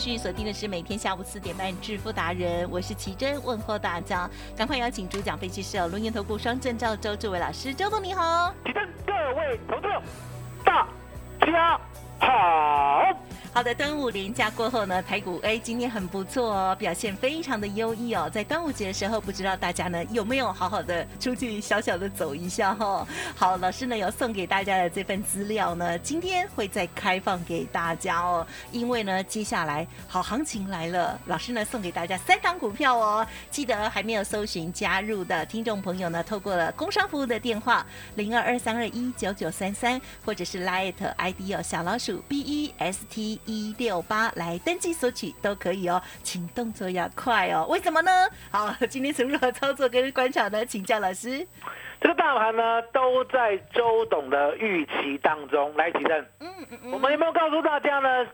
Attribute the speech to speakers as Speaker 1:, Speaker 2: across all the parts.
Speaker 1: 续锁定的是每天下午四点半致富达人，我是奇珍，问候大家，赶快邀请主讲分析师龙岩投顾双证照周志伟老师，周总你好。
Speaker 2: 奇珍各位投资大家好。
Speaker 1: 好的，端午连假过后呢，台股哎今天很不错哦，表现非常的优异哦。在端午节的时候，不知道大家呢有没有好好的出去小小的走一下哈、哦？好，老师呢有送给大家的这份资料呢，今天会再开放给大家哦。因为呢，接下来好行情来了，老师呢送给大家三档股票哦。记得还没有搜寻加入的听众朋友呢，透过了工商服务的电话零二二三二一九九三三，或者是 Light ID 哦小老鼠 B E S T 一六八来登记索取都可以哦，请动作要快哦。为什么呢？好，今天是如何操作跟观察呢？请教老师。
Speaker 2: 这个大盘呢，都在周董的预期当中。来，吉正，
Speaker 1: 嗯嗯嗯，
Speaker 2: 我们有没有告诉大家呢？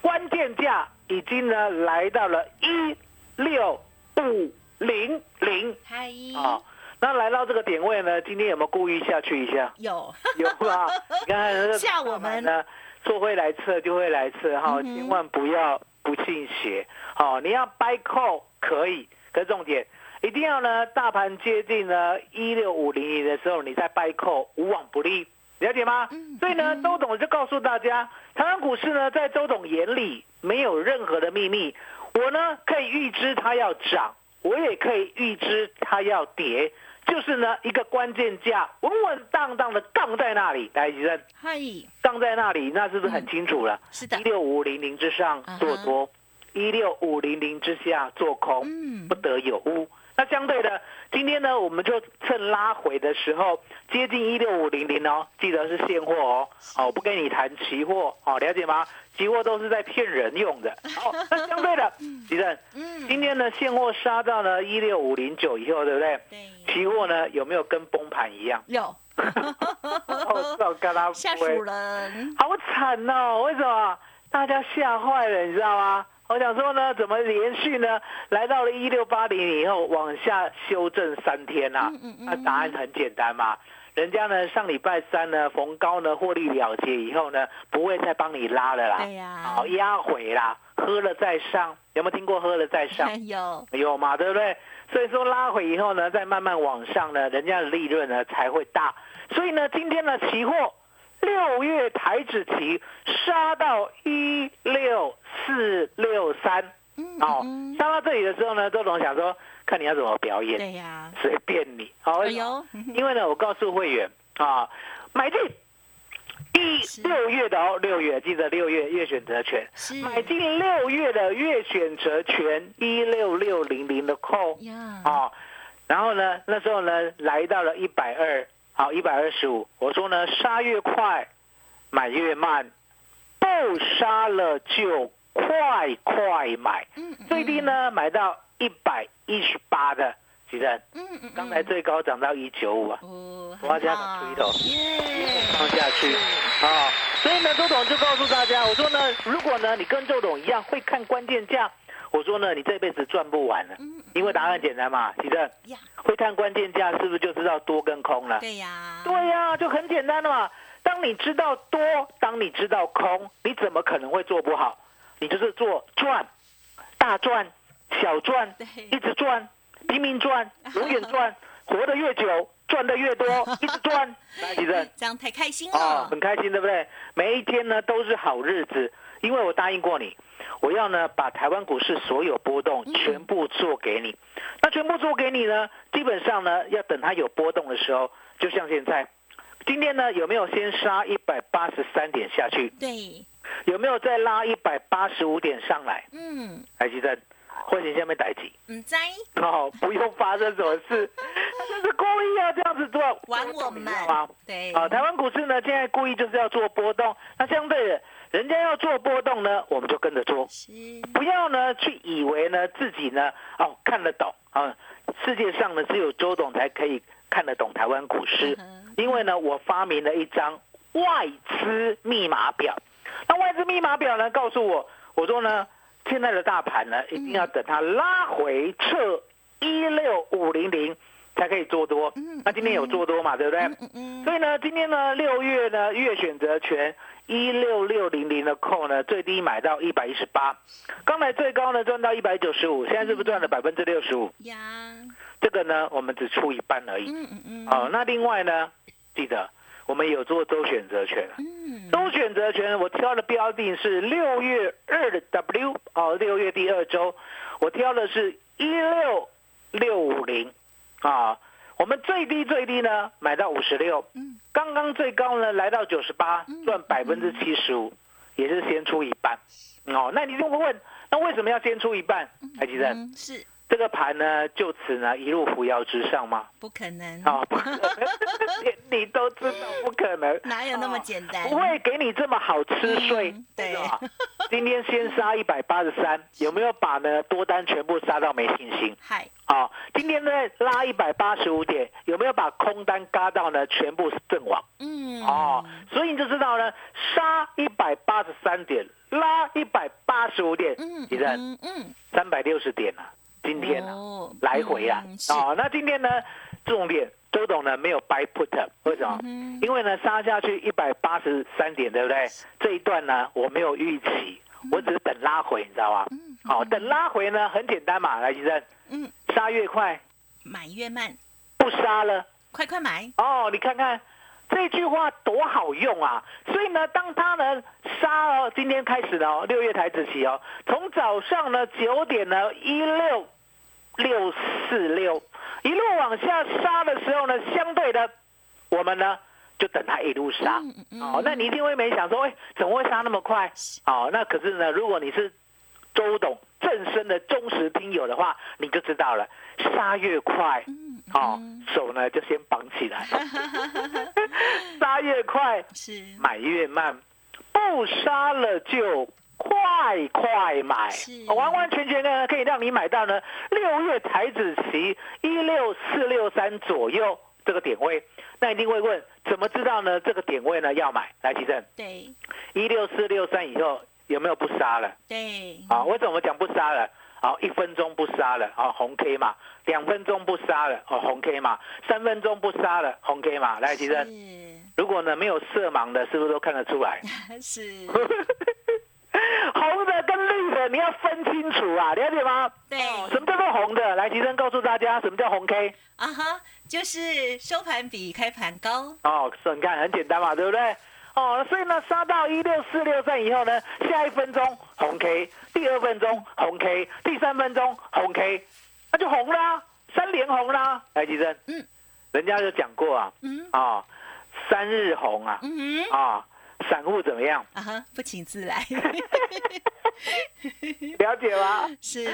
Speaker 2: 关键价已经呢来到了一六五零零
Speaker 1: 嗨，
Speaker 2: 啊。那来到这个点位呢，今天有没有故意下去一下？
Speaker 1: 有
Speaker 2: 有啊，你看那个
Speaker 1: 吓我们
Speaker 2: 呢，说会来测就会来测哈，千万不要不信邪。好，你要 buy call 可以，可是重点一定要呢，大盘接近呢一六五零零的时候，你再掰扣无往不利，了解吗？
Speaker 1: 嗯
Speaker 2: 所以呢，
Speaker 1: 嗯
Speaker 2: 周董就告诉大家，台湾股市呢，在周董眼里没有任何的秘密，我呢可以预知它要涨，我也可以预知它要跌。就是呢，一个关键价稳稳当当的杠在那里，来，吉生
Speaker 1: 嗨，
Speaker 2: 杠在那里，那是不是很清楚了？
Speaker 1: 是的。
Speaker 2: 一，六五零零之上做多，一六五零零之下做空，
Speaker 1: 嗯。
Speaker 2: 不得有误。那相对的，今天呢，我们就趁拉回的时候，接近一六五零零哦，记得是现货哦，哦，我不跟你谈期货，哦，了解吗？期货都是在骗人用的。好，那相对的，吉正，
Speaker 1: 嗯
Speaker 2: 今天呢，现货杀到了一六五零九以后，对不对？
Speaker 1: 对，
Speaker 2: 期货呢有没有跟崩盘一样？
Speaker 1: 有 吓死人，
Speaker 2: 好惨哦！为什么？大家吓坏了，你知道吗？我想说呢，怎么连续呢来到了一六八零以后往下修正三天啊？
Speaker 1: 嗯嗯嗯
Speaker 2: 那答案很简单嘛，人家呢上礼拜三呢逢高呢获利了结以后呢，不会再帮你拉了啦，
Speaker 1: 对呀
Speaker 2: 好压回啦，喝了再上，有没有听过喝了再上？
Speaker 1: 有，
Speaker 2: 有嘛，对不对？所以说拉回以后呢，再慢慢往上呢，人家的利润呢才会大。所以呢，今天呢期货六月台指期杀到一六四六三，
Speaker 1: 嗯
Speaker 2: 哦
Speaker 1: 嗯，
Speaker 2: 杀到这里的时候呢，周总想说，看你要怎么表演，
Speaker 1: 对呀，
Speaker 2: 随便你。好、因为呢，我告诉会员啊，买进一六月的哦，六月记得六月月选择权，买进六月的月选择权一六六零零的 call，啊，然后呢，那时候呢来到了一百二，好一百二十五，我说呢杀越快，买越慢，不杀了就快快买，
Speaker 1: 嗯，嗯
Speaker 2: 最低，呢买到一百一十八的，其实
Speaker 1: 嗯嗯嗯，
Speaker 2: 刚才最高涨到一九五啊，
Speaker 1: 哦，
Speaker 2: 我要加个推头
Speaker 1: 耶，
Speaker 2: 放下去啊。所以呢，周董就告诉大家，我说呢，如果呢你跟周董一样会看关键价，我说呢你这辈子赚不完了，
Speaker 1: 嗯，
Speaker 2: 因为答案简单嘛，其实
Speaker 1: 呀，
Speaker 2: 会看关键价是不是就知道多跟空了？
Speaker 1: 对呀，
Speaker 2: 对呀、就很简单了嘛。当你知道多，当你知道空，你怎么可能会做不好？你就是做赚，大赚、小赚，
Speaker 1: 对
Speaker 2: 一直赚，拼命赚，永远赚，活得越久，赚的越多，一直赚，来，吉正。
Speaker 1: 这样太开心
Speaker 2: 啊，
Speaker 1: 了。
Speaker 2: 很开心，对不对？每一天呢都是好日子，因为我答应过你，我要呢把台湾股市所有波动
Speaker 1: 嗯。
Speaker 2: 全部做给你。那全部做给你呢，基本上呢要等它有波动的时候，就像现在，今天呢有没有先杀一百八十三点下去？
Speaker 1: 对，
Speaker 2: 有没有再拉一百八十五点上来？
Speaker 1: 嗯，
Speaker 2: 台积电，或者下面逮起。
Speaker 1: 唔知
Speaker 2: 哦，不用发生什么事，他就是故意要这样子做，
Speaker 1: 玩我们。
Speaker 2: 吗？
Speaker 1: 对，
Speaker 2: 啊，台湾股市呢，现在故意就是要做波动，那相对的，人家要做波动呢，我们就跟着做，不要呢去以为呢自己呢哦看得懂啊，世界上呢只有周董才可以看得懂台湾股市，
Speaker 1: 嗯
Speaker 2: 因为呢我发明了一张外资密码表，那外资密码表呢告诉我，我说呢现在的大盘呢一定要等它拉回测一六五零零才可以做多
Speaker 1: 嗯，
Speaker 2: 那今天有做多嘛，对不对？所以呢，今天呢，六月呢，月选择权一六六零零的 call 呢，最低买到一百一十八，刚才最高呢赚到一百九十五，现在是不是赚了百分之六十五？
Speaker 1: 呀，
Speaker 2: 这个呢，我们只出一半而已。
Speaker 1: 嗯嗯嗯，
Speaker 2: 哦，那另外呢，记得我们有做周选择权。
Speaker 1: 嗯，
Speaker 2: 周选择权我挑的标的是六月二的 W 哦，六月第二周，我挑的是一六六五零啊，我们最低最低呢买到五十六，
Speaker 1: 嗯，
Speaker 2: 刚刚最高呢来到九十八
Speaker 1: 嗯，
Speaker 2: 赚百分之七十五，也是先出一半。哦。那你就会问，那为什么要先出一半？台积电
Speaker 1: 嗯是。
Speaker 2: 这个盘呢，就此呢一路扶摇直上吗？
Speaker 1: 不可能，
Speaker 2: 啊，不可能，连 你都知道不可能。
Speaker 1: 哪有那么简单？
Speaker 2: 不会给你这么好吃睡
Speaker 1: 嗯，对
Speaker 2: 是吧？今天先杀一百八十三，有没有把呢多单全部杀到没信心？
Speaker 1: 嗨，
Speaker 2: 啊，今天呢拉一百八十五点，有没有把空单嘎到呢全部阵亡？
Speaker 1: 嗯，
Speaker 2: 哦，所以你就知道呢，杀一百八十三点，拉一百八十五点，
Speaker 1: 嗯，
Speaker 2: 你看
Speaker 1: 嗯嗯，
Speaker 2: 三百六十点啊，今天啊。
Speaker 1: 哦
Speaker 2: 来回啊
Speaker 1: 嗯，
Speaker 2: 哦，那今天呢，重点周董呢没有 buy put，为什么？
Speaker 1: 嗯
Speaker 2: 因为呢杀下去一百八十三点，对不对？这一段呢我没有预期，我只是等拉回，你知道吗？
Speaker 1: 嗯
Speaker 2: 好、等拉回呢很简单嘛，来，先生，
Speaker 1: 嗯，
Speaker 2: 杀越快
Speaker 1: 买越慢，
Speaker 2: 不杀了
Speaker 1: 快快买，
Speaker 2: 哦，你看看。这句话多好用啊！所以呢，当他呢杀哦，今天开始了哦，六月台子期哦，从早上呢九点呢一六六四六一路往下杀的时候呢，相对的我们呢就等它一路杀。
Speaker 1: 嗯嗯
Speaker 2: 哦，那你一定会没想说，哎，怎么会杀那么快？哦，那可是呢，如果你是周董正身的忠实听友的话，你就知道了，杀越快，
Speaker 1: 嗯
Speaker 2: 哦，手呢就先绑起来，杀越快，
Speaker 1: 是
Speaker 2: 买越慢，不杀了就快快买，完完全全呢可以让你买到呢六月台子期一六四六三左右这个点位。那一定会问，怎么知道呢？这个点位呢要买？来，提正
Speaker 1: 对
Speaker 2: 一六四六三以后有没有不杀了？
Speaker 1: 对，
Speaker 2: 啊，为什么讲不杀了？好，一分钟不杀了，哦，红 K 嘛；两分钟不杀了，哦，红 K 嘛；三分钟不杀了，红 K 嘛。来，提正，如果呢没有色盲的，是不是都看得出来？
Speaker 1: 是 是，
Speaker 2: 红的跟绿的你要分清楚啊，了解吗？
Speaker 1: 对
Speaker 2: 哦什么叫做红的？来，提生告诉大家什么叫红 K
Speaker 1: 啊哈，就是收盘比开盘高，
Speaker 2: 哦，是你看很简单嘛，对不对？哦，所以呢，杀到一六四六站以后呢，下一分钟红 K，第二分钟红 K，第三分钟红 K，那就红啦，三连红啦。来，吉生，
Speaker 1: 嗯，
Speaker 2: 人家就讲过啊，
Speaker 1: 嗯
Speaker 2: 啊、三日红啊，
Speaker 1: 嗯哼，
Speaker 2: 啊、散户怎么样？
Speaker 1: 啊哈，不请自来，
Speaker 2: 了解吗？
Speaker 1: 是，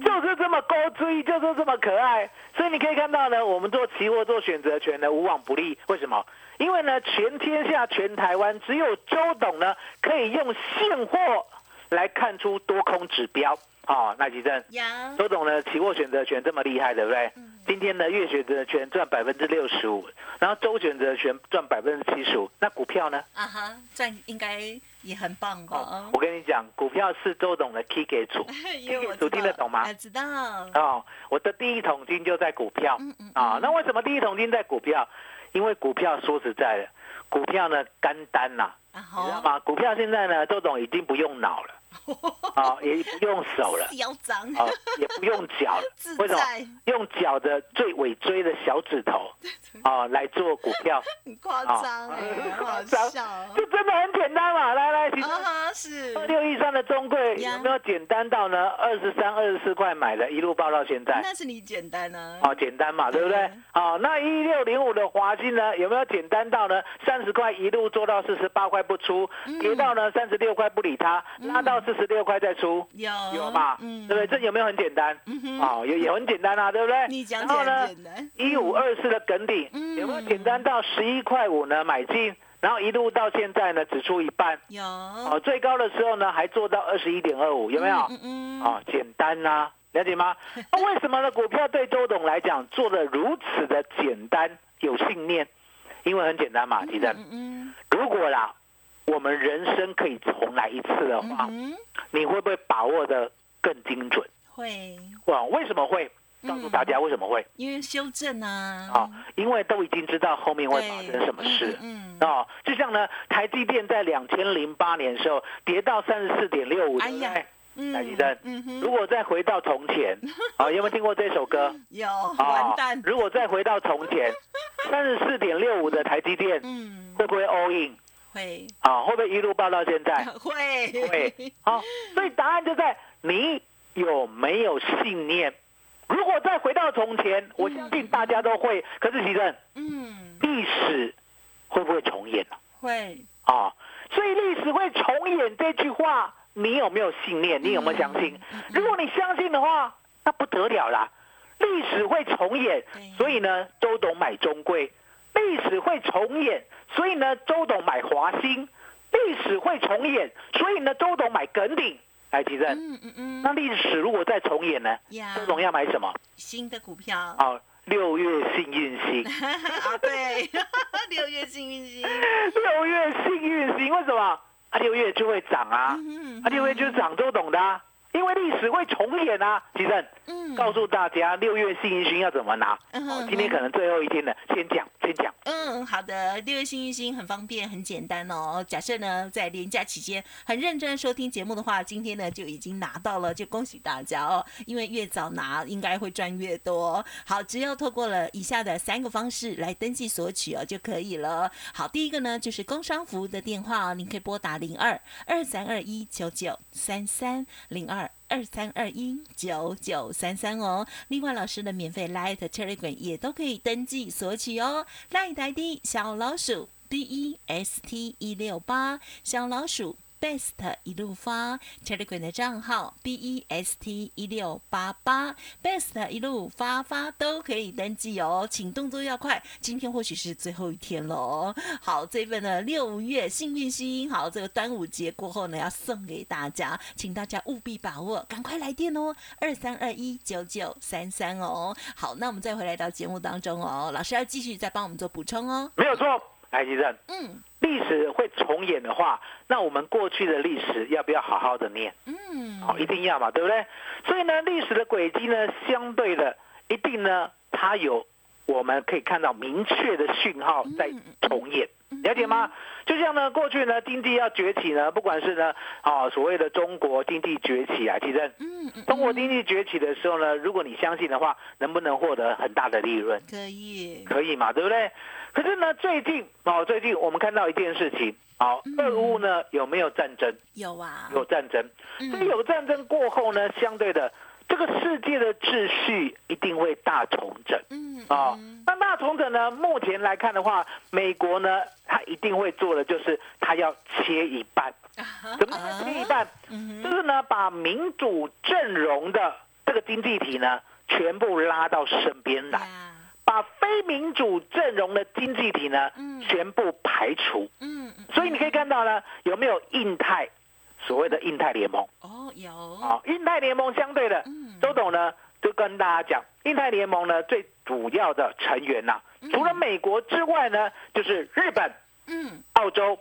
Speaker 2: 就是这么高追，就是这么可爱。所以你可以看到呢，我们做期货做选择权呢，无往不利。为什么？因为呢，全天下全台湾只有周董呢，可以用现货来看出多空指标。哦，那吉正，周董呢，期货选择权这么厉害，对不对？今天呢，月选择权赚百分之六十五，然后周选择权赚百分之七十五。那股票呢？
Speaker 1: 啊哈，赚应该也很棒吧
Speaker 2: 哦，？我跟你讲，股票是周董的 key 给主。
Speaker 1: 因为我知
Speaker 2: 主听得懂吗
Speaker 1: 啊知道，
Speaker 2: 哦，我的第一桶金就在股票。
Speaker 1: 嗯嗯
Speaker 2: 啊，那为什么第一桶金在股票？因为股票说实在的，股票呢干单呐、
Speaker 1: 啊
Speaker 2: 你知道，吗？股票现在呢，周董已经不用脑了。啊，也不用手了，
Speaker 1: 嚣张，
Speaker 2: 啊，也不用脚了，为什么？用脚的最尾椎的小指头啊来做股票，
Speaker 1: 很夸张很好
Speaker 2: 夸张
Speaker 1: 笑哦。
Speaker 2: 就真的很简单嘛。来来，其实
Speaker 1: 啊哈，是
Speaker 2: 二六一三的中贵有没有简单到呢？二十三、二十四块买的，一路报到现在。
Speaker 1: 那是你简单呢。
Speaker 2: 哦，简单嘛，对不对
Speaker 1: 对？
Speaker 2: 好，那一六零五的华兴呢，有没有简单到呢？三十块一路做到四十八块不出，
Speaker 1: 嗯
Speaker 2: 跌到呢三十六块不理它，拉到四十六块再出，
Speaker 1: 有
Speaker 2: 有嘛？
Speaker 1: 嗯
Speaker 2: 对不对？这有没有很简单？
Speaker 1: 嗯哼
Speaker 2: 哦，也也很简单啊，对不对？
Speaker 1: 你讲简单，
Speaker 2: 一五二四的梗顶
Speaker 1: 嗯
Speaker 2: 有没有简单到十一块五呢？买进，然后一路到现在呢，只出一半。
Speaker 1: 有
Speaker 2: 哦，最高的时候呢，还做到二十一点二五，有没有？
Speaker 1: 嗯嗯，
Speaker 2: 哦，简单呐、了解吗？那为什么呢？股票对周董来讲做的如此的简单，有信念，因为很简单嘛，其实
Speaker 1: 嗯嗯
Speaker 2: 如果啦，我们人生可以重来一次的话，你会不会把握的更精准？
Speaker 1: 会，
Speaker 2: 哇，为什么会？告诉大家为什么会
Speaker 1: 因为修正啊，
Speaker 2: 啊？因为都已经知道后面会发生什么事。
Speaker 1: 嗯，嗯
Speaker 2: 哦，就像呢，台积电在两千零八年的时候跌到三十四点六五，台积电
Speaker 1: 嗯，
Speaker 2: 如果再回到从前，啊，有没有听过这首歌？
Speaker 1: 有
Speaker 2: 啊
Speaker 1: 完蛋，
Speaker 2: 如果再回到从前，三十四点六五的台积电
Speaker 1: 嗯，
Speaker 2: 会不会 all in
Speaker 1: 会
Speaker 2: 啊？会不会一路报到现在？
Speaker 1: 会
Speaker 2: 会。好，所以答案就在你有没有信念。如果再回到从前，我相信大家都会。可是其实
Speaker 1: 嗯，
Speaker 2: 历史会不会重演呢？
Speaker 1: 会，
Speaker 2: 啊，所以历史会重演这句话，你有没有信念？你有没有相信？如果你相信的话，那不得了啦！历史会重演，所以呢，周董买中贵；历史会重演，所以呢，周董买华兴；历史会重演，所以呢，周董买耿鼎。来，吉正，
Speaker 1: 嗯嗯嗯，
Speaker 2: 那历史如果再重演呢？
Speaker 1: 呀
Speaker 2: 周董要买什么？
Speaker 1: 新的股票
Speaker 2: 哦，六月幸运星。
Speaker 1: 啊，对，六月幸运星，
Speaker 2: 六月幸运星为什么？啊，六月就会涨啊，
Speaker 1: 嗯
Speaker 2: 啊，六月就是涨周董的、啊，因为历史会重演啊。其正，
Speaker 1: 嗯
Speaker 2: 告诉大家六月幸运星要怎么拿。今天可能最后一天了，先讲，先讲。
Speaker 1: 嗯，好的，六月幸运星很方便，很简单哦。假设呢，在连假期间很认真收听节目的话，今天呢就已经拿到了，就恭喜大家哦。因为越早拿，应该会赚越多。好，只要透过了以下的三个方式来登记索取哦就可以了。好，第一个呢就是工商服务的电话哦，您可以拨打零二二三二一九九三三零二。二三二一九九三三哦，另外老师的免费 Light Telegram 也都可以登记索取哦。Light ID 小老鼠 B E S T 一六八，小老鼠 Best 一路发 Telegram 的账号 B E S T 一六八八，Best 一路发发都可以登记哦，请动作要快，今天或许是最后一天喽。好，这份呢六月幸运星，好，这个端午节过后呢要送给大家，请大家务必把握，赶快来电哦，二三二一九九三三哦。好，那我们再回来到节目当中哦，老师要继续再帮我们做补充哦。
Speaker 2: 没有错，来，吉正，
Speaker 1: 嗯
Speaker 2: 历史会重演的话，那我们过去的历史要不要好好的念？
Speaker 1: 嗯，
Speaker 2: 好，一定要嘛，对不对？所以呢，历史的轨迹呢，相对的，一定呢，它有我们可以看到明确的讯号在重演，了解吗？就像呢，过去呢，经济要崛起呢，不管是呢，啊，所谓的中国经济崛起啊，其实
Speaker 1: 嗯嗯，
Speaker 2: 中国经济崛起的时候呢，如果你相信的话，能不能获得很大的利润？
Speaker 1: 可以，
Speaker 2: 可以嘛，对不对？可是呢，最近哦，最近我们看到一件事情，好，俄乌呢有没有战争？
Speaker 1: 有啊，
Speaker 2: 有战争，
Speaker 1: 嗯
Speaker 2: 所以有战争过后呢，相对的这个世界的秩序一定会大重整。
Speaker 1: 嗯
Speaker 2: 啊
Speaker 1: 嗯。
Speaker 2: 那大重整呢，目前来看的话，美国呢，它一定会做的就是它要切一半，怎么切一半？
Speaker 1: 嗯
Speaker 2: 就是呢，把民主阵容的这个经济体呢，全部拉到身边来，
Speaker 1: 呀，
Speaker 2: 把非民主阵容的经济体呢
Speaker 1: 嗯，
Speaker 2: 全部排除。
Speaker 1: 嗯嗯，
Speaker 2: 所以你可以看到呢，有没有印太所谓的印太联盟？
Speaker 1: 哦有，
Speaker 2: 啊，印太联盟相对的
Speaker 1: 嗯，
Speaker 2: 周董呢就跟大家讲，印太联盟呢最主要的成员呐、除了美国之外呢，就是日本、
Speaker 1: 嗯。
Speaker 2: 澳洲、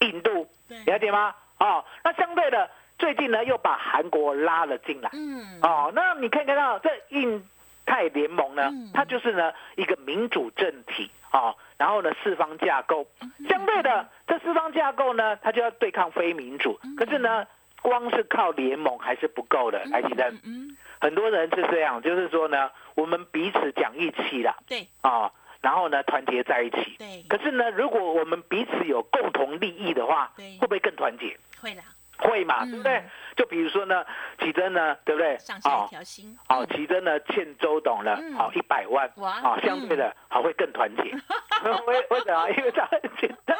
Speaker 2: 印度，
Speaker 1: 对。
Speaker 2: 了解吗？哦，那相对的，最近呢又把韩国拉了进来。
Speaker 1: 嗯。
Speaker 2: 哦，那你可以看到这印太联盟呢
Speaker 1: 嗯，
Speaker 2: 它就是呢一个民主政体。啊、然后呢四方架构，
Speaker 1: 嗯。
Speaker 2: 相对的这四方架构呢，它就要对抗非民主。可是呢，光是靠联盟还是不够的。来，其正，
Speaker 1: 嗯，
Speaker 2: 很多人是这样，就是说呢，我们彼此讲义气啦，
Speaker 1: 对。
Speaker 2: 啊，然后呢团结在一起。
Speaker 1: 对，
Speaker 2: 可是呢，如果我们彼此有共同利益的话，
Speaker 1: 对。
Speaker 2: 会不会更团结？
Speaker 1: 会啦，
Speaker 2: 会嘛，
Speaker 1: 嗯
Speaker 2: 对不对？就比如说呢，奇珍呢，对不对？
Speaker 1: 上下一
Speaker 2: 哦
Speaker 1: 条心，
Speaker 2: 好，奇珍呢欠周董了
Speaker 1: 嗯，
Speaker 2: 好一百万，
Speaker 1: 哇
Speaker 2: 好，相对的好会更团结。为为什么？因为他很简单，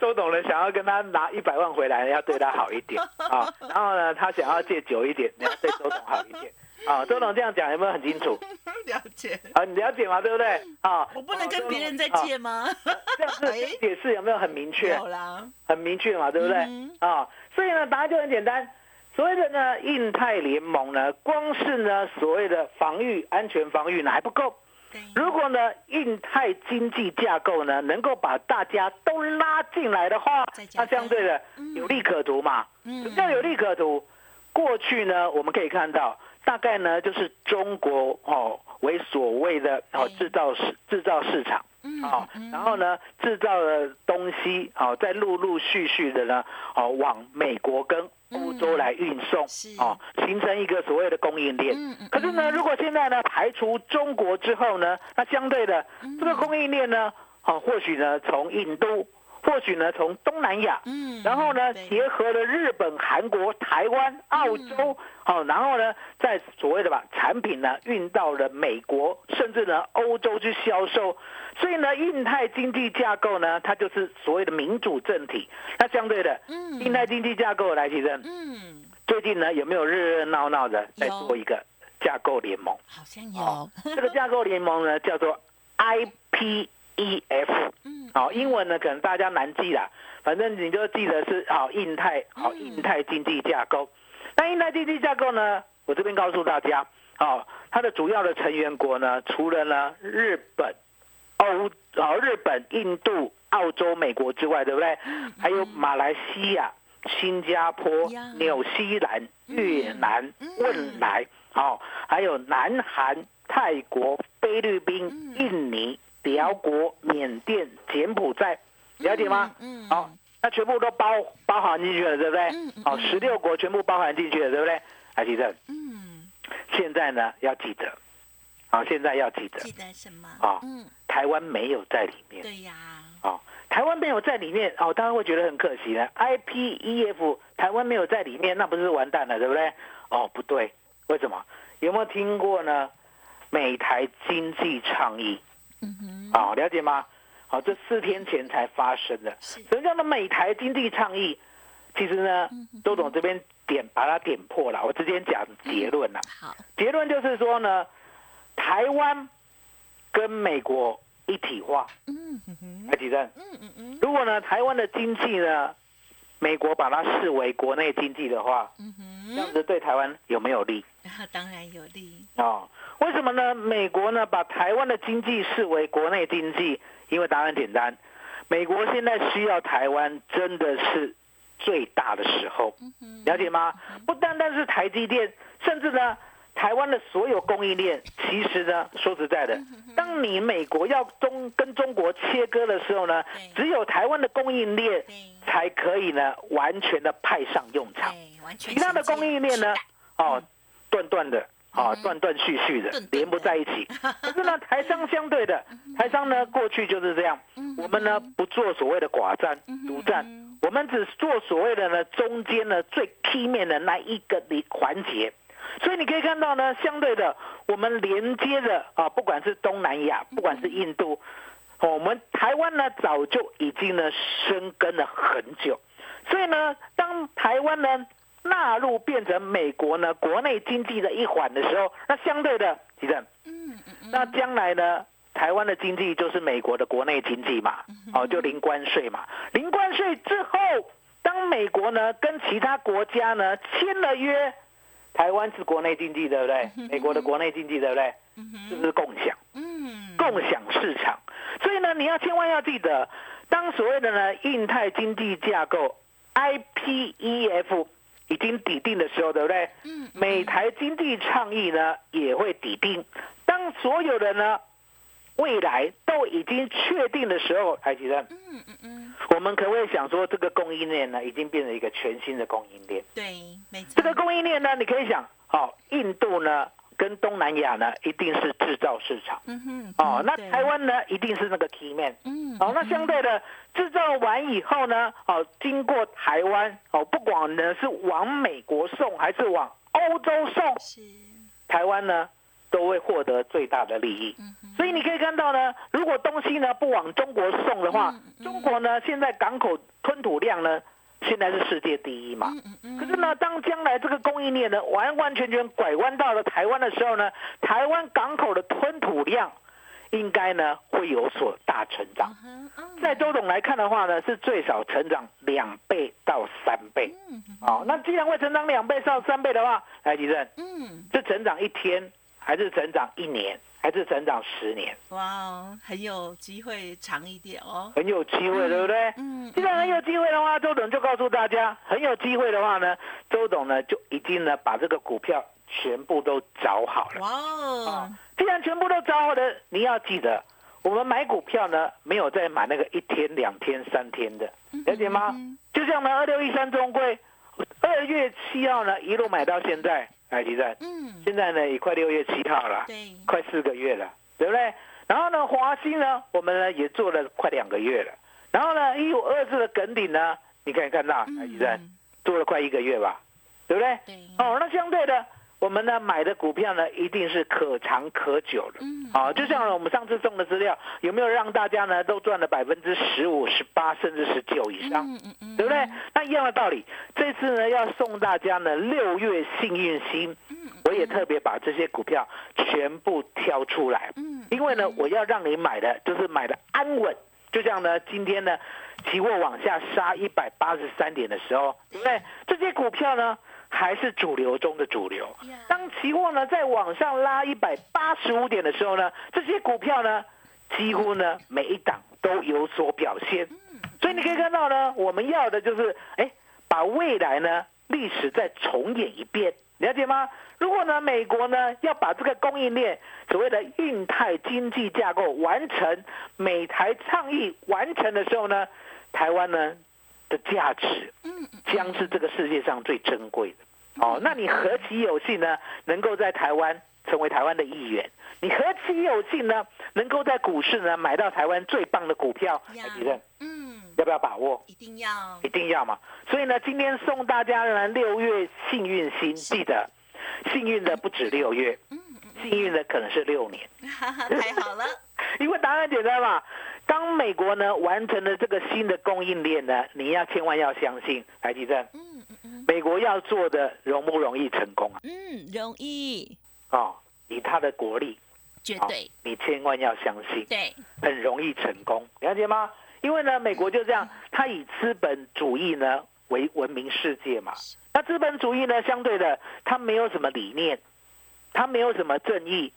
Speaker 2: 周董呢想要跟他拿一百万回来，要对他好一点啊。然后呢，他想要借久一点，你要对周董好一点啊。周董这样讲有没有很清楚？
Speaker 1: 了解。
Speaker 2: 啊，你了解吗？对不对？啊，
Speaker 1: 我不能跟别人再
Speaker 2: 啊
Speaker 1: 借吗？
Speaker 2: 这样子解释有没有很明确？
Speaker 1: 有啦，
Speaker 2: 很明确嘛，对不对？
Speaker 1: 嗯
Speaker 2: 啊，所以呢，答案就很简单。所谓的呢，印太联盟呢，光是呢所谓的防御、安全防御呢还不够。
Speaker 1: 对，
Speaker 2: 如果呢，印太经济架构呢能够把大家都拉进来的话那相对的
Speaker 1: 嗯
Speaker 2: 有利可图嘛。
Speaker 1: 嗯
Speaker 2: 什么叫有利可图？过去呢，我们可以看到，大概呢就是中国哦为所谓的哦
Speaker 1: 对。
Speaker 2: 制造市制造市场。
Speaker 1: 嗯
Speaker 2: 哦
Speaker 1: 嗯，
Speaker 2: 然后呢，制造的东西哦，再陆陆续续的呢，哦，往美国跟欧洲来运送
Speaker 1: 嗯是，
Speaker 2: 哦，形成一个所谓的供应链。
Speaker 1: 嗯嗯。
Speaker 2: 可是呢，如果现在呢排除中国之后呢，那相对的
Speaker 1: 嗯。
Speaker 2: 这个供应链呢，哦，或许呢从印度，或许呢从东南亚，
Speaker 1: 嗯
Speaker 2: 然后呢，
Speaker 1: 对
Speaker 2: 结合了日本、韩国、台湾、澳洲，好、然后呢，在所谓的把产品呢运到了美国，甚至呢欧洲去销售。所以呢，印太经济架构呢，它就是所谓的民主政体。那相对的，
Speaker 1: 嗯
Speaker 2: 印太经济架构来提升，
Speaker 1: 嗯，
Speaker 2: 最近呢有没有热热闹闹的在做一个架构联盟？
Speaker 1: 好像
Speaker 2: 哦
Speaker 1: 有，
Speaker 2: 这个架构联盟呢叫做 IPEF。
Speaker 1: 嗯，
Speaker 2: 好，英文呢可能大家难记啦，反正你就记得是好印太好
Speaker 1: 嗯
Speaker 2: 印太经济架构。那印太经济架构呢，我这边告诉大家，哦，它的主要的成员国呢，除了呢日本、欧哦日本、印度、澳洲、美国之外，对不对？还有马来西亚、新加坡、纽西兰、越南
Speaker 1: 嗯、
Speaker 2: 汶莱，好、还有南韩、泰国、菲律宾、
Speaker 1: 嗯。
Speaker 2: 印尼、辽国、缅甸、柬埔寨，了解吗？
Speaker 1: 嗯，嗯
Speaker 2: 好、那全部都包包含进去了，对不对
Speaker 1: 嗯嗯？
Speaker 2: 好，
Speaker 1: 嗯
Speaker 2: 十六国全部包含进去了，对不对？还记得？
Speaker 1: 嗯，
Speaker 2: 现在呢要记得，好，现在要记得，
Speaker 1: 记得什么？
Speaker 2: 啊
Speaker 1: 嗯，
Speaker 2: 台湾没有在里面。
Speaker 1: 对呀，
Speaker 2: 哦，台湾没有在里面哦，当然会觉得很可惜呢。IPEF 台湾没有在里面，那不是完蛋了，对不对？哦，不对，为什么？有没有听过呢？美台经济倡议
Speaker 1: 嗯哼，
Speaker 2: 啊、了解吗？好、这四天前才发生的。
Speaker 1: 是，
Speaker 2: 什么叫做美台经济倡议？其实呢周总这边点把它点破了，我直接讲结论了。
Speaker 1: 好，
Speaker 2: 结论就是说呢，台湾跟美国一体化。
Speaker 1: 嗯哼哼，
Speaker 2: 来，吉正，
Speaker 1: 嗯嗯嗯
Speaker 2: 如果呢台湾的经济呢，美国把它视为国内经济的话，
Speaker 1: 嗯
Speaker 2: 这样，子对台湾有没有利？
Speaker 1: 啊 当然有利，
Speaker 2: 哦，为什么呢？美国呢把台湾的经济视为国内经济，因为答案简单，美国现在需要台湾真的是最大的时候，了解吗？不单单是台积电，甚至呢，台湾的所有供应链，其实呢，说实在的，当你美国要中跟中国切割的时候呢，只有台湾的供应链才可以呢，完全的派上用场。其他的供应链呢，哦，断断的，哦
Speaker 1: 嗯，
Speaker 2: 断断续续的连不在一起。可是呢，台商相对的，台商呢，过去就是这样，
Speaker 1: 嗯
Speaker 2: 我们呢不做所谓的寡占独占
Speaker 1: 嗯，
Speaker 2: 我们只做所谓的呢中间呢最 key 面的那一个的环节。所以你可以看到呢，相对的，我们连接的啊，不管是东南亚，不管是印度，哦我们台湾呢早就已经呢生根了很久。所以呢，当台湾呢纳入变成美国呢国内经济的一环的时候，那相对的，其实
Speaker 1: 嗯，
Speaker 2: 那将来呢，台湾的经济就是美国的国内经济嘛，哦，就零关税嘛。零关税之后，当美国呢跟其他国家呢签了约，台湾是国内经济，对不对？美国的国内经济，对不对？是不是共享？
Speaker 1: 嗯，
Speaker 2: 共享市场。所以呢，你要千万要记得，当所谓的呢印太经济架构 IPEF 已经抵定的时候，对不对？
Speaker 1: 嗯，
Speaker 2: 美台经济倡议呢也会抵定。当所有的呢未来都已经确定的时候，台积电，
Speaker 1: 嗯嗯嗯，
Speaker 2: 我我们可不可以想说，这个供应链呢，已经变成一个全新的供应链？
Speaker 1: 对，没错。
Speaker 2: 这个供应链呢，你可以想，好，印度呢跟东南亚呢，一定是制造市场。
Speaker 1: 嗯哼，
Speaker 2: 哦，那台湾呢，一定是那个 key man。
Speaker 1: 嗯，
Speaker 2: 哦，那相对的制造完以后呢，哦，经过台湾，哦，不管呢是往美国送还是往欧洲送，台湾呢都会获得最大的利益。所以你可以看到呢，如果东西呢不往中国送的话，中国呢现在港口吞吐量呢现在是世界第一嘛。可是呢，当将来这个供应链呢完完全全拐弯到了台湾的时候呢，台湾港口的吞吐量应该呢会有所大成长。在周董来看的话呢，是最少成长两倍到三倍。
Speaker 1: 嗯哼
Speaker 2: 好、那既然会成长两倍到三倍的话，来吉正，
Speaker 1: 嗯，
Speaker 2: 这成长一天，还是成长一年，还是成长十年？
Speaker 1: 哇哦，很有机会长一点哦。
Speaker 2: 很有机会，对不对？
Speaker 1: 嗯，
Speaker 2: 既然很有机会的话，周董就告诉大家，很有机会的话呢，周董呢就已经呢把这个股票全部都找好了。
Speaker 1: 哇哦
Speaker 2: 啊，既然全部都找好了，你要记得，我们买股票呢没有再买那个一天、两天、三天的，了解吗？
Speaker 1: 嗯
Speaker 2: 就像呢二六一三中规，二月七号呢一路买到现在，哎，吉正，
Speaker 1: 嗯，
Speaker 2: 现在呢也快六月七号了，
Speaker 1: 对，
Speaker 2: 快四个月了，对不对？然后呢，华兴呢，我们呢也做了快两个月了。然后呢，一五二四的梗顶呢，你可以看到，来提站
Speaker 1: 嗯，
Speaker 2: 做了快一个月吧，对不对？
Speaker 1: 对，
Speaker 2: 哦，那相对的，我们呢买的股票呢，一定是可长可久的。
Speaker 1: 嗯
Speaker 2: 好、就像我们上次送的资料，有没有让大家呢都赚了百分之十五、十八甚至十九以上？
Speaker 1: 嗯嗯嗯，
Speaker 2: 对不对？那一样的道理，这次呢要送大家呢六月幸运星，
Speaker 1: 嗯
Speaker 2: 我也特别把这些股票全部挑出来，
Speaker 1: 嗯，
Speaker 2: 因为呢我要让你买的就是买的安稳，就像呢今天呢期货往下杀一百八十三点的时候，对不对？这些股票呢还是主流中的主流。当期货呢在往上拉一百八十五点的时候呢，这些股票呢几乎呢每一档都有所表现。所以你可以看到呢，我们要的就是哎，把未来呢历史再重演一遍，了解吗？如果呢美国呢要把这个供应链所谓的印太经济架构完成，美台倡议完成的时候呢，台湾呢的价值将是这个世界上最珍贵的。哦，那你何其有幸呢，能够在台湾成为台湾的一员？你何其有幸呢，能够在股市呢买到台湾最棒的股票？
Speaker 1: 呀
Speaker 2: 台积电
Speaker 1: 嗯，
Speaker 2: 要不要把握？
Speaker 1: 一定要
Speaker 2: 一定要嘛。所以呢，今天送大家呢六月幸运星，记得幸运的不止六月，
Speaker 1: 嗯
Speaker 2: 幸运的可能是六年。
Speaker 1: 太好了，
Speaker 2: 因为答案很简单嘛。当美国呢完成了这个新的供应链呢，你要千万要相信台积电，
Speaker 1: 嗯嗯嗯
Speaker 2: 美国要做的容不容易成功啊？
Speaker 1: 嗯，容易，
Speaker 2: 哦，以他的国力，哦
Speaker 1: 绝对。
Speaker 2: 你千万要相信，
Speaker 1: 对，
Speaker 2: 很容易成功，了解吗？因为呢，美国就这样，他以资本主义呢为闻名世界嘛。那资本主义呢，相对的，他没有什么理念，他没有什么正义，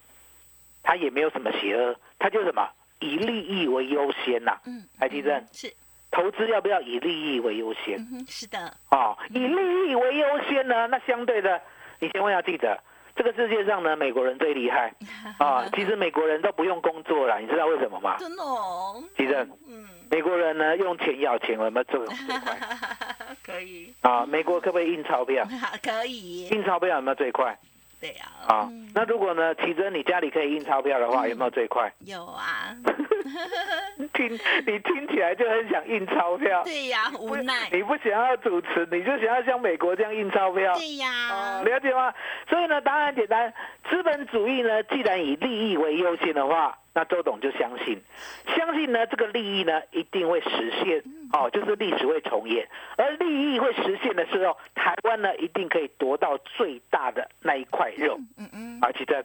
Speaker 2: 他也没有什么邪恶，他就什么以利益为优先呐、
Speaker 1: 嗯，
Speaker 2: 台积电
Speaker 1: 嗯是，
Speaker 2: 投资要不要以利益为优先？
Speaker 1: 嗯，是的，
Speaker 2: 哦，以利益为优先呢，那相对的，你千万要记得，这个世界上呢，美国人最厉害 啊。其实美国人都不用工作了，你知道为什么吗？
Speaker 1: 真的哦，
Speaker 2: 其实
Speaker 1: 嗯，
Speaker 2: 美国人呢用钱要钱，有没有这种最快
Speaker 1: 可以，
Speaker 2: 啊？美国可不可以印钞票？
Speaker 1: 可以，
Speaker 2: 印钞票有没有最快
Speaker 1: 对呀，
Speaker 2: 啊
Speaker 1: 嗯？
Speaker 2: 那如果呢，奇珍你家里可以印钞票的话，有没有最快？
Speaker 1: 有啊，
Speaker 2: 听你听起来就很想印钞票，
Speaker 1: 对呀，无奈，
Speaker 2: 你不想要主持，你就想要像美国这样印钞票。
Speaker 1: 对呀，
Speaker 2: 了解吗？所以呢，答案简单，资本主义呢，既然以利益为优先的话，那周董就相信，相信呢这个利益呢一定会实现，哦，就是历史会重演，而利益会实现的时候，台湾呢一定可以夺到最大的那一块肉。
Speaker 1: 嗯嗯
Speaker 2: 而
Speaker 1: 且在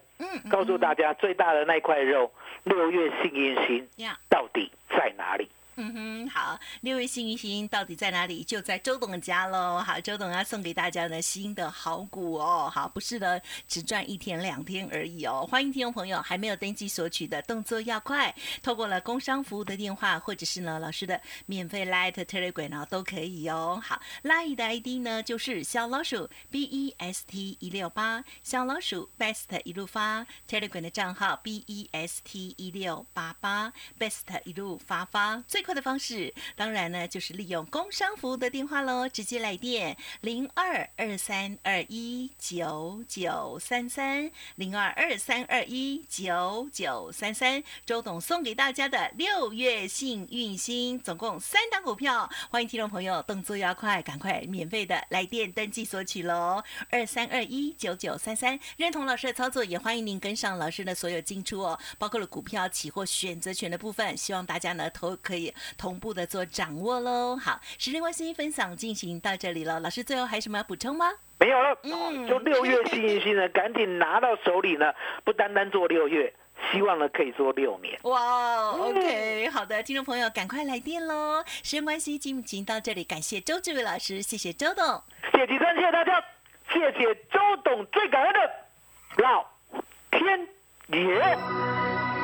Speaker 2: 告诉大家最大的那一块肉，六月幸运星
Speaker 1: 呀。
Speaker 2: 到底在哪里？
Speaker 1: 嗯哼，好，六位幸运星到底在哪里？就在周董家喽。好，周董要送给大家呢新的好股哦。好，不是的只赚一天两天而已哦。欢迎听众朋友还没有登记索取的动作要快，透过了工商服务的电话，或者是呢老师的免费 Light Telegram 呢都可以哦。好，Light 的 ID 呢就是小老鼠 B E S T 一六八，小老鼠 Best 一路发，Telegram 的账号 B E S T 一六八八，Best 一路发发。最快的方式，当然呢，就是利用工商服务的电话喽，直接来电零二二三二一九九三三零二二三二一九九三三。周董送给大家的六月幸运星，总共三档股票，欢迎听众朋友动作要快，赶快免费的来电登记索取喽，二三二一九九三三。认同老师的操作，也欢迎您跟上老师的所有进出哦，包括了股票、期货、选择权的部分，希望大家呢投可以同步的做掌握喽。好，时间关系，分享进行到这里了，老师最后还有什么要补充吗？
Speaker 2: 没有了，
Speaker 1: 嗯
Speaker 2: 就六月幸运星呢，赶紧拿到手里呢，不单单做六月，希望呢可以做六年。
Speaker 1: 哇，OK，好的，听众朋友赶快来电喽！时间关系，进行到这里，感谢周志伟老师，谢谢周董。
Speaker 2: 谢谢大家，谢谢周董，最感恩的老天爷。